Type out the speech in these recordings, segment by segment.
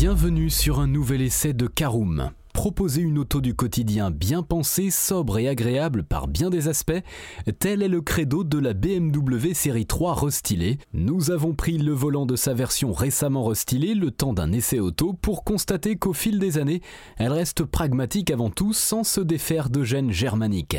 Bienvenue sur un nouvel essai de Caroom. Proposer une auto du quotidien bien pensée, sobre et agréable par bien des aspects, tel est le credo de la BMW série 3 restylée. Nous avons pris le volant de sa version récemment restylée le temps d'un essai auto pour constater qu'au fil des années, elle reste pragmatique avant tout sans se défaire de gènes germaniques.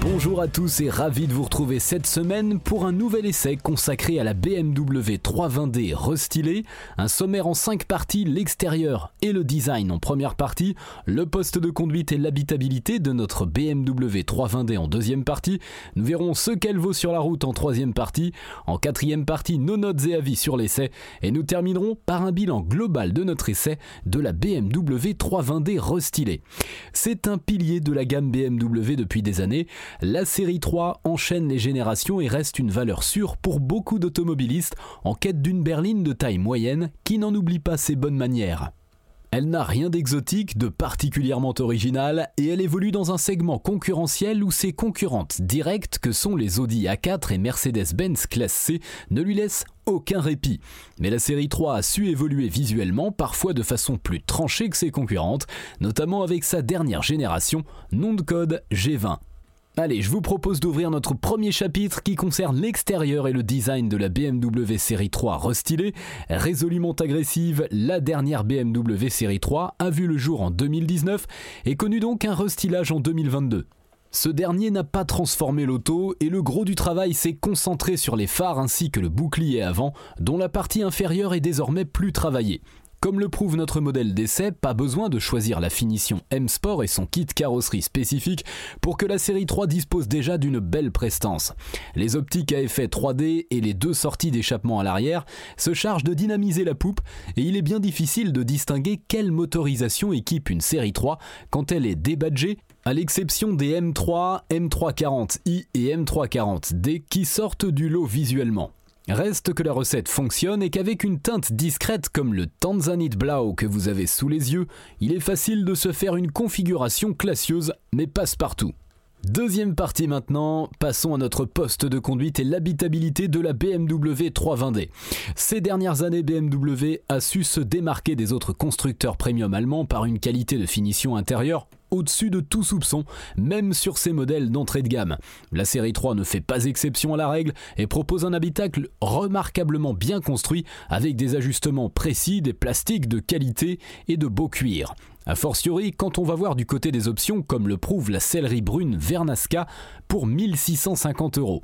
Bonjour à tous et ravi de vous retrouver cette semaine pour un nouvel essai consacré à la BMW 320D restylée, un sommaire en 5 parties, l'extérieur et le design en première partie, le poste de conduite et l'habitabilité de notre BMW 320D en deuxième partie, nous verrons ce qu'elle vaut sur la route en troisième partie, en quatrième partie nos notes et avis sur l'essai. Et nous terminerons par un bilan global de notre essai de la BMW 320D restylée. C'est un pilier de la gamme BMW depuis des années, la série 3 enchaîne les générations et reste une valeur sûre pour beaucoup d'automobilistes en quête d'une berline de taille moyenne qui n'en oublie pas ses bonnes manières. Elle n'a rien d'exotique, de particulièrement original, et elle évolue dans un segment concurrentiel où ses concurrentes directes, que sont les Audi A4 et Mercedes-Benz classe C, ne lui laissent aucun répit. Mais la série 3 a su évoluer visuellement, parfois de façon plus tranchée que ses concurrentes, notamment avec sa dernière génération, nom de code G20. Allez, je vous propose d'ouvrir notre premier chapitre qui concerne l'extérieur et le design de la BMW série 3 restylée. Résolument agressive, la dernière BMW série 3 a vu le jour en 2019 et connu donc un restylage en 2022. Ce dernier n'a pas transformé l'auto et le gros du travail s'est concentré sur les phares ainsi que le bouclier avant, dont la partie inférieure est désormais plus travaillée. Comme le prouve notre modèle d'essai, pas besoin de choisir la finition M-Sport et son kit carrosserie spécifique pour que la série 3 dispose déjà d'une belle prestance. Les optiques à effet 3D et les deux sorties d'échappement à l'arrière se chargent de dynamiser la poupe et il est bien difficile de distinguer quelle motorisation équipe une série 3 quand elle est débadgée à l'exception des M3, M340i et M340D qui sortent du lot visuellement. Reste que la recette fonctionne et qu'avec une teinte discrète comme le Tanzanite Blau que vous avez sous les yeux, il est facile de se faire une configuration classieuse mais passe-partout. Deuxième partie maintenant, passons à notre poste de conduite et l'habitabilité de la BMW 320D. Ces dernières années, BMW a su se démarquer des autres constructeurs premium allemands par une qualité de finition intérieure au-dessus de tout soupçon, même sur ses modèles d'entrée de gamme. La série 3 ne fait pas exception à la règle et propose un habitacle remarquablement bien construit avec des ajustements précis, des plastiques de qualité et de beau cuir. A fortiori, quand on va voir du côté des options, comme le prouve la sellerie brune Vernasca pour 1650 euros.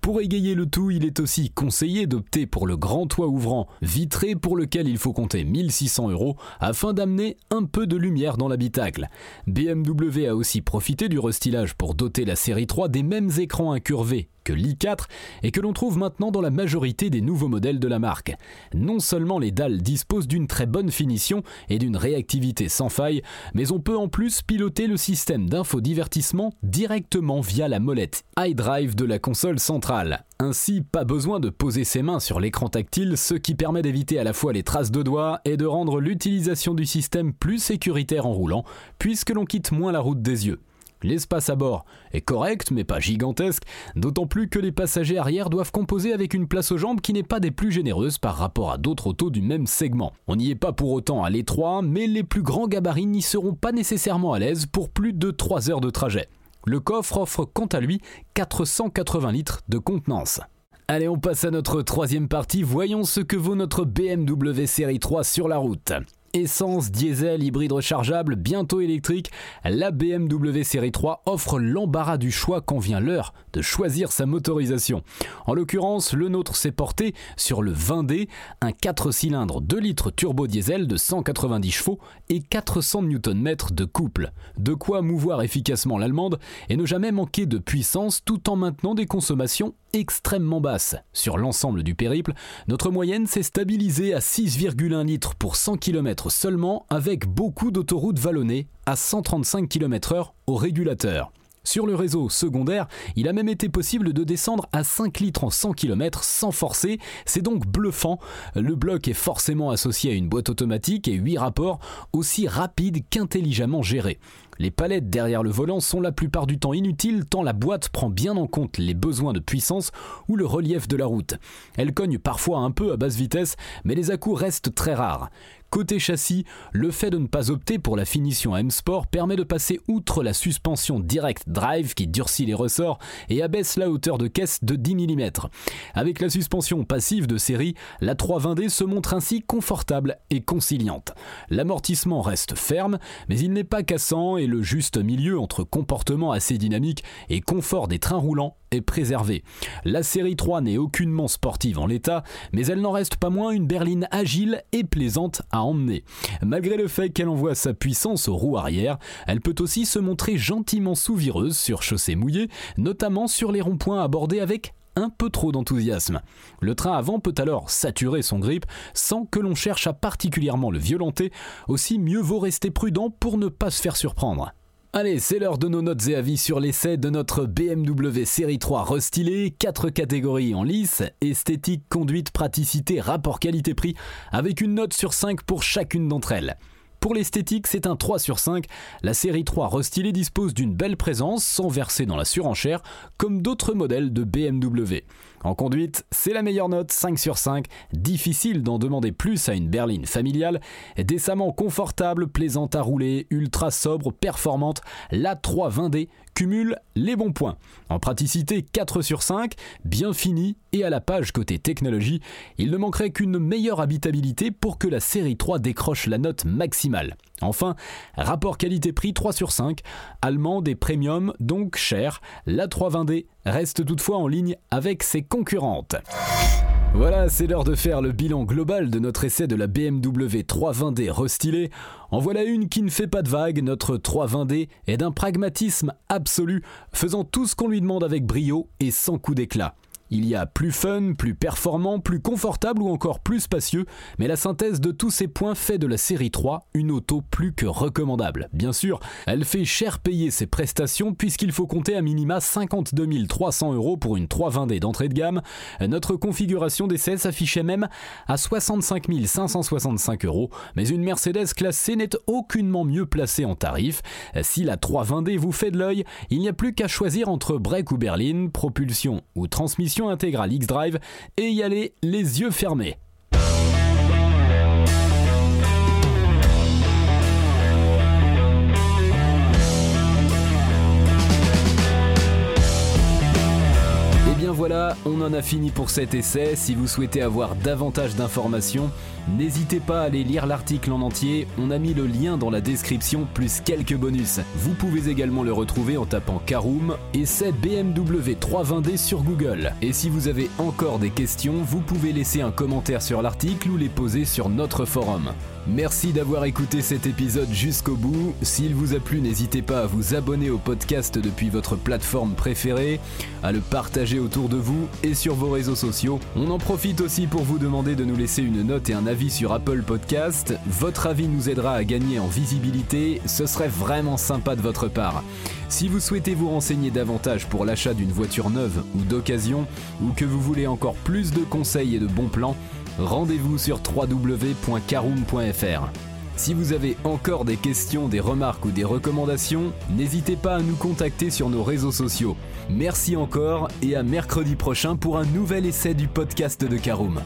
Pour égayer le tout, il est aussi conseillé d'opter pour le grand toit ouvrant vitré pour lequel il faut compter 1600 euros afin d'amener un peu de lumière dans l'habitacle. BMW a aussi profité du restylage pour doter la série 3 des mêmes écrans incurvés que l'i4 et que l'on trouve maintenant dans la majorité des nouveaux modèles de la marque. Non seulement les dalles disposent d'une très bonne finition et d'une réactivité sans faille, mais on peut en plus piloter le système d'infodivertissement directement via la molette iDrive de la console centrale. Ainsi, pas besoin de poser ses mains sur l'écran tactile, ce qui permet d'éviter à la fois les traces de doigts et de rendre l'utilisation du système plus sécuritaire en roulant, puisque l'on quitte moins la route des yeux. L'espace à bord est correct mais pas gigantesque, d'autant plus que les passagers arrière doivent composer avec une place aux jambes qui n'est pas des plus généreuses par rapport à d'autres autos du même segment. On n'y est pas pour autant à l'étroit, mais les plus grands gabarits n'y seront pas nécessairement à l'aise pour plus de 3 heures de trajet. Le coffre offre quant à lui 480 litres de contenance. Allez, on passe à notre troisième partie, voyons ce que vaut notre BMW série 3 sur la route essence, diesel, hybride rechargeable, bientôt électrique, la BMW série 3 offre l'embarras du choix quand vient l'heure de choisir sa motorisation. En l'occurrence, le nôtre s'est porté sur le 20D, un 4 cylindres 2 litres turbo diesel de 190 chevaux et 400 Nm de couple. De quoi mouvoir efficacement l'allemande et ne jamais manquer de puissance tout en maintenant des consommations extrêmement basse. Sur l'ensemble du périple, notre moyenne s'est stabilisée à 6,1 litres pour 100 km seulement avec beaucoup d'autoroutes vallonnées à 135 km/h au régulateur. Sur le réseau secondaire, il a même été possible de descendre à 5 litres en 100 km sans forcer, c'est donc bluffant. Le bloc est forcément associé à une boîte automatique et 8 rapports aussi rapides qu'intelligemment gérés. Les palettes derrière le volant sont la plupart du temps inutiles tant la boîte prend bien en compte les besoins de puissance ou le relief de la route. Elle cogne parfois un peu à basse vitesse, mais les à restent très rares. Côté châssis, le fait de ne pas opter pour la finition M-Sport permet de passer outre la suspension Direct Drive qui durcit les ressorts et abaisse la hauteur de caisse de 10 mm. Avec la suspension passive de série, la 320D se montre ainsi confortable et conciliante. L'amortissement reste ferme, mais il n'est pas cassant et le juste milieu entre comportement assez dynamique et confort des trains roulants est préservé. La série 3 n'est aucunement sportive en l'état, mais elle n'en reste pas moins une berline agile et plaisante emmener. Malgré le fait qu'elle envoie sa puissance aux roues arrière, elle peut aussi se montrer gentiment souvireuse sur chaussée mouillée, notamment sur les ronds-points abordés avec un peu trop d'enthousiasme. Le train avant peut alors saturer son grip sans que l'on cherche à particulièrement le violenter, aussi mieux vaut rester prudent pour ne pas se faire surprendre. Allez, c'est l'heure de nos notes et avis sur l'essai de notre BMW Série 3 restylé, 4 catégories en lice, esthétique, conduite, praticité, rapport qualité-prix, avec une note sur 5 pour chacune d'entre elles. Pour l'esthétique, c'est un 3 sur 5. La série 3 restylée dispose d'une belle présence sans verser dans la surenchère, comme d'autres modèles de BMW. En conduite, c'est la meilleure note, 5 sur 5. Difficile d'en demander plus à une berline familiale. Décemment confortable, plaisante à rouler, ultra sobre, performante, la 320D cumule les bons points. En praticité 4 sur 5, bien fini et à la page côté technologie, il ne manquerait qu'une meilleure habitabilité pour que la série 3 décroche la note maximale. Enfin, rapport qualité-prix 3 sur 5, allemande et premium, donc cher, la 320D reste toutefois en ligne avec ses concurrentes. Voilà, c'est l'heure de faire le bilan global de notre essai de la BMW 320D restylée. En voilà une qui ne fait pas de vagues, notre 320D est d'un pragmatisme absolu, faisant tout ce qu'on lui demande avec brio et sans coup d'éclat. Il y a plus fun, plus performant, plus confortable ou encore plus spacieux, mais la synthèse de tous ces points fait de la série 3 une auto plus que recommandable. Bien sûr, elle fait cher payer ses prestations puisqu'il faut compter à minima 52 300 euros pour une 320D d'entrée de gamme. Notre configuration d'essai s'affichait même à 65 565 euros, mais une Mercedes classe C n'est aucunement mieux placée en tarif. Si la 320D vous fait de l'œil, il n'y a plus qu'à choisir entre break ou berline, propulsion ou transmission intégrale X-Drive et y aller les yeux fermés. Voilà, on en a fini pour cet essai. Si vous souhaitez avoir davantage d'informations, N'hésitez pas à aller lire l'article en entier, on a mis le lien dans la description plus quelques bonus. Vous pouvez également le retrouver en tapant Caroom et c'est BMW 320D sur Google. Et si vous avez encore des questions, vous pouvez laisser un commentaire sur l'article ou les poser sur notre forum. Merci d'avoir écouté cet épisode jusqu'au bout. S'il vous a plu, n'hésitez pas à vous abonner au podcast depuis votre plateforme préférée, à le partager autour de vous et sur vos réseaux sociaux. On en profite aussi pour vous demander de nous laisser une note et un avis sur Apple Podcast. Votre avis nous aidera à gagner en visibilité, ce serait vraiment sympa de votre part. Si vous souhaitez vous renseigner davantage pour l'achat d'une voiture neuve ou d'occasion, ou que vous voulez encore plus de conseils et de bons plans, rendez-vous sur www.caroom.fr. Si vous avez encore des questions, des remarques ou des recommandations, n'hésitez pas à nous contacter sur nos réseaux sociaux. Merci encore et à mercredi prochain pour un nouvel essai du podcast de Caroom.